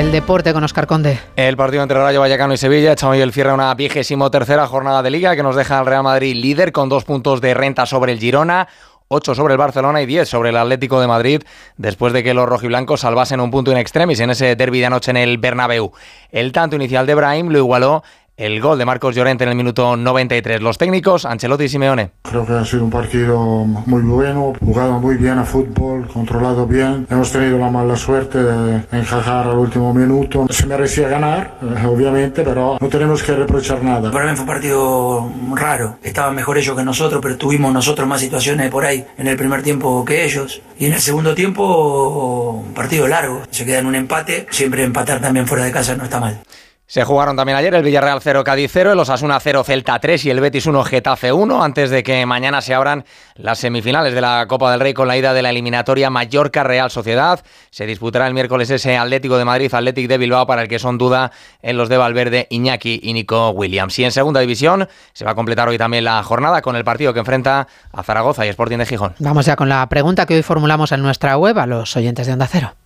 el deporte con Oscar Conde. El partido entre Rayo Vallecano y Sevilla echa hoy el cierre a una vigésimo tercera jornada de Liga que nos deja al Real Madrid líder con dos puntos de renta sobre el Girona. 8 sobre el Barcelona y 10 sobre el Atlético de Madrid, después de que los rojiblancos salvasen un punto in extremis en ese derby de anoche en el Bernabéu. El tanto inicial de Brahim lo igualó el gol de Marcos Llorente en el minuto 93. Los técnicos, Ancelotti y Simeone. Creo que ha sido un partido muy bueno, jugado muy bien a fútbol, controlado bien. Hemos tenido la mala suerte de encajar al último minuto. Se merecía ganar, eh, obviamente, pero no tenemos que reprochar nada. Para mí fue un partido raro. Estaban mejor ellos que nosotros, pero tuvimos nosotros más situaciones por ahí en el primer tiempo que ellos. Y en el segundo tiempo, un partido largo. Se queda en un empate. Siempre empatar también fuera de casa no está mal. Se jugaron también ayer el Villarreal 0 Cádiz 0, el Osasuna 0 Celta 3 y el Betis 1 Getafe 1 antes de que mañana se abran las semifinales de la Copa del Rey con la ida de la eliminatoria Mallorca Real Sociedad. Se disputará el miércoles ese Atlético de Madrid Atlético de Bilbao para el que son duda en los de Valverde, Iñaki y Nico Williams. Y en segunda división se va a completar hoy también la jornada con el partido que enfrenta a Zaragoza y Sporting de Gijón. Vamos ya con la pregunta que hoy formulamos en nuestra web a los oyentes de Onda Cero.